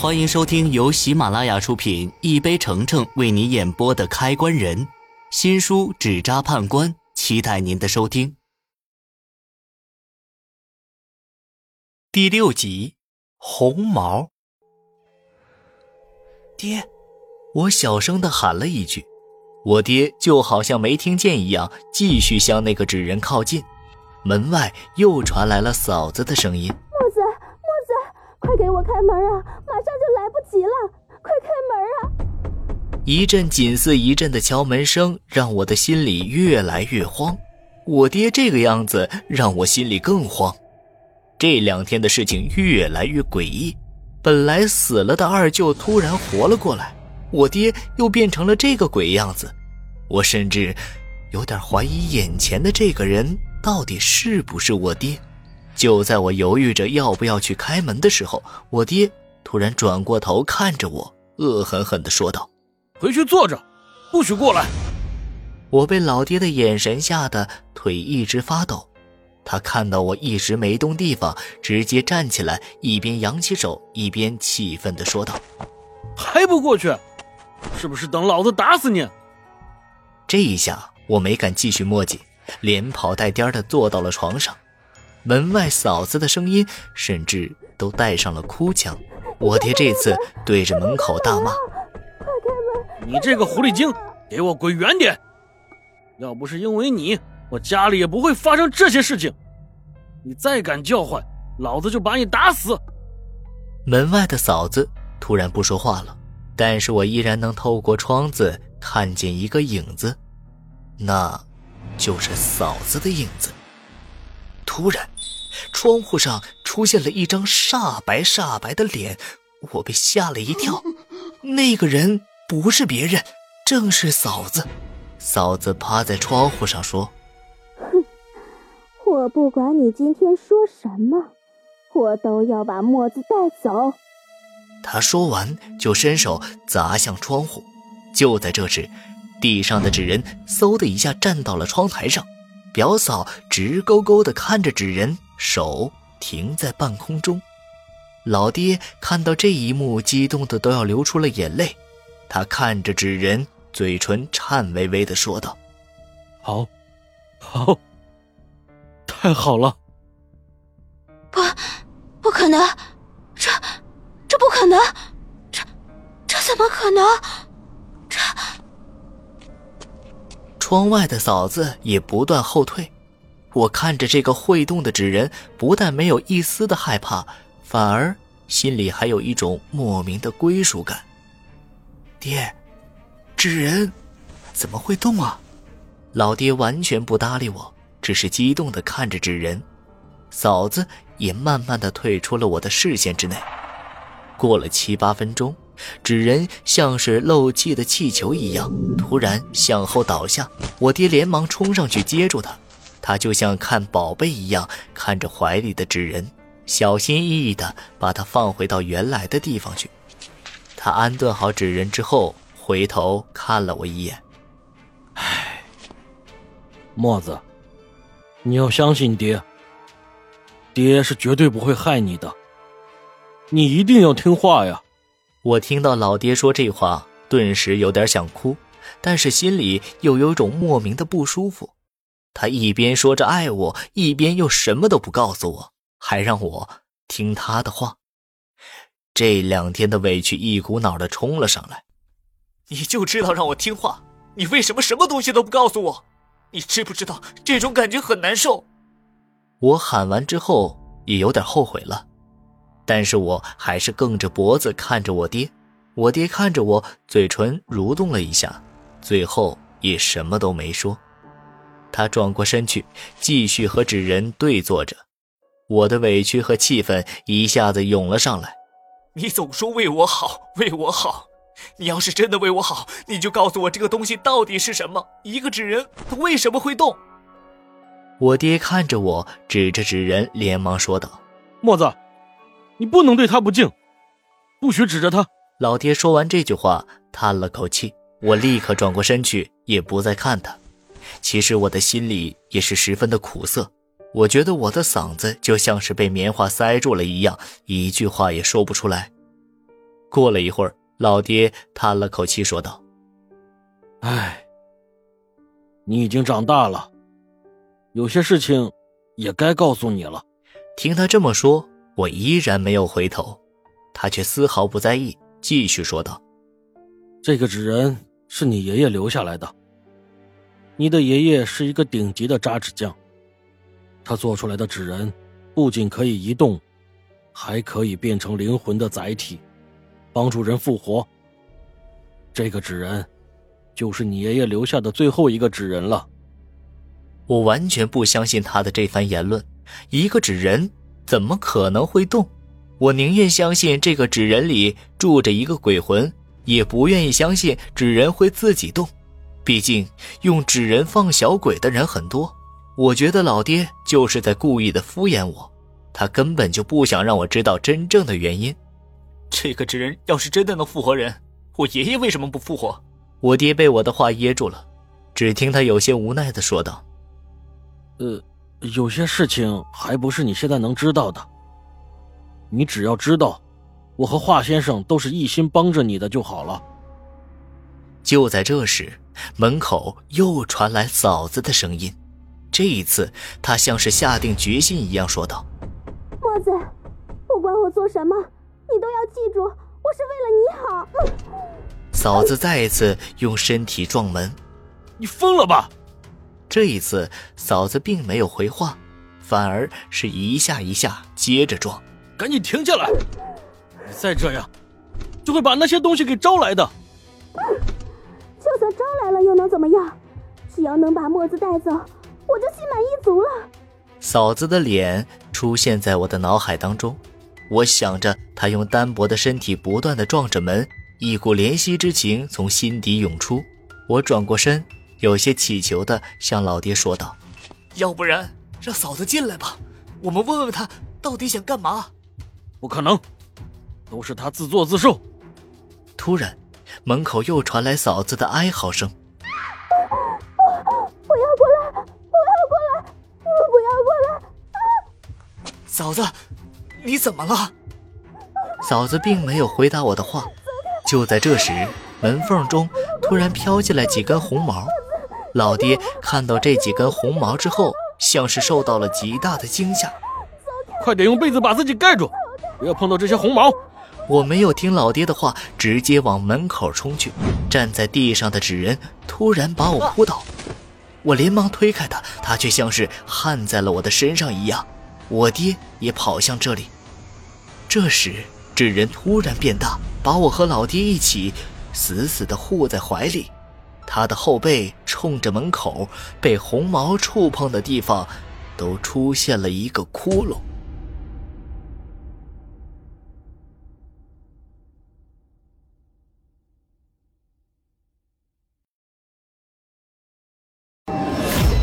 欢迎收听由喜马拉雅出品、一杯橙橙为你演播的《开关人》新书《纸扎判官》，期待您的收听。第六集，红毛。爹，我小声的喊了一句，我爹就好像没听见一样，继续向那个纸人靠近。门外又传来了嫂子的声音。快给我开门啊！马上就来不及了，快开门啊！一阵紧似一阵的敲门声，让我的心里越来越慌。我爹这个样子，让我心里更慌。这两天的事情越来越诡异，本来死了的二舅突然活了过来，我爹又变成了这个鬼样子。我甚至有点怀疑眼前的这个人到底是不是我爹。就在我犹豫着要不要去开门的时候，我爹突然转过头看着我，恶狠狠地说道：“回去坐着，不许过来！”我被老爹的眼神吓得腿一直发抖。他看到我一直没动地方，直接站起来，一边扬起手，一边气愤地说道：“还不过去？是不是等老子打死你？”这一下我没敢继续墨迹，连跑带颠的坐到了床上。门外嫂子的声音，甚至都带上了哭腔。我爹这次对着门口大骂：“快开门！你这个狐狸精，给我滚远点！要不是因为你，我家里也不会发生这些事情。你再敢叫唤，老子就把你打死！”门外的嫂子突然不说话了，但是我依然能透过窗子看见一个影子，那，就是嫂子的影子。突然。窗户上出现了一张煞白煞白的脸，我被吓了一跳。那个人不是别人，正是嫂子。嫂子趴在窗户上说：“哼，我不管你今天说什么，我都要把墨子带走。”他说完就伸手砸向窗户。就在这时，地上的纸人嗖的一下站到了窗台上，表嫂直勾勾地看着纸人。手停在半空中，老爹看到这一幕，激动的都要流出了眼泪。他看着纸人，嘴唇颤巍巍的说道：“好，好，太好了！不，不可能，这，这不可能，这，这怎么可能？这……”窗外的嫂子也不断后退。我看着这个会动的纸人，不但没有一丝的害怕，反而心里还有一种莫名的归属感。爹，纸人怎么会动啊？老爹完全不搭理我，只是激动的看着纸人。嫂子也慢慢的退出了我的视线之内。过了七八分钟，纸人像是漏气的气球一样，突然向后倒下。我爹连忙冲上去接住他。他就像看宝贝一样看着怀里的纸人，小心翼翼地把它放回到原来的地方去。他安顿好纸人之后，回头看了我一眼。唉，墨子，你要相信爹，爹是绝对不会害你的。你一定要听话呀！我听到老爹说这话，顿时有点想哭，但是心里又有种莫名的不舒服。他一边说着爱我，一边又什么都不告诉我，还让我听他的话。这两天的委屈一股脑的冲了上来。你就知道让我听话，你为什么什么东西都不告诉我？你知不知道这种感觉很难受？我喊完之后也有点后悔了，但是我还是梗着脖子看着我爹。我爹看着我，嘴唇蠕动了一下，最后也什么都没说。他转过身去，继续和纸人对坐着。我的委屈和气愤一下子涌了上来。你总说为我好，为我好。你要是真的为我好，你就告诉我这个东西到底是什么？一个纸人，它为什么会动？我爹看着我，指着纸人，连忙说道：“墨子，你不能对他不敬，不许指着他。”老爹说完这句话，叹了口气。我立刻转过身去，也不再看他。其实我的心里也是十分的苦涩，我觉得我的嗓子就像是被棉花塞住了一样，一句话也说不出来。过了一会儿，老爹叹了口气说道：“唉，你已经长大了，有些事情也该告诉你了。”听他这么说，我依然没有回头，他却丝毫不在意，继续说道：“这个纸人是你爷爷留下来的。你的爷爷是一个顶级的扎纸匠，他做出来的纸人不仅可以移动，还可以变成灵魂的载体，帮助人复活。这个纸人就是你爷爷留下的最后一个纸人了。”我完全不相信他的这番言论。一个纸人怎么可能会动？我宁愿相信这个纸人里住着一个鬼魂，也不愿意相信纸人会自己动。毕竟用纸人放小鬼的人很多。我觉得老爹就是在故意的敷衍我，他根本就不想让我知道真正的原因。这个纸人要是真的能复活人，我爷爷为什么不复活？我爹被我的话噎住了，只听他有些无奈的说道：“呃。”有些事情还不是你现在能知道的。你只要知道，我和华先生都是一心帮着你的就好了。就在这时，门口又传来嫂子的声音。这一次，她像是下定决心一样说道：“墨子，不管我做什么，你都要记住，我是为了你好。”嫂子再一次用身体撞门。你疯了吧？这一次，嫂子并没有回话，反而是一下一下接着撞。赶紧停下来！你再这样，就会把那些东西给招来的。就算招来了又能怎么样？只要能把墨子带走，我就心满意足了。嫂子的脸出现在我的脑海当中，我想着她用单薄的身体不断的撞着门，一股怜惜之情从心底涌出。我转过身。有些乞求的向老爹说道：“要不然让嫂子进来吧，我们问问她到底想干嘛。”“不可能，都是她自作自受。”突然，门口又传来嫂子的哀嚎声：“不要过来！不要过来！不要过来！”嫂子，你怎么了？嫂子并没有回答我的话。就在这时，门缝中突然飘进来几根红毛。老爹看到这几根红毛之后，像是受到了极大的惊吓，快点用被子把自己盖住，不要碰到这些红毛。我没有听老爹的话，直接往门口冲去。站在地上的纸人突然把我扑倒，我连忙推开他，他却像是焊在了我的身上一样。我爹也跑向这里，这时纸人突然变大，把我和老爹一起死死地护在怀里。他的后背冲着门口，被红毛触碰的地方，都出现了一个窟窿。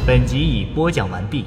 本集已播讲完毕。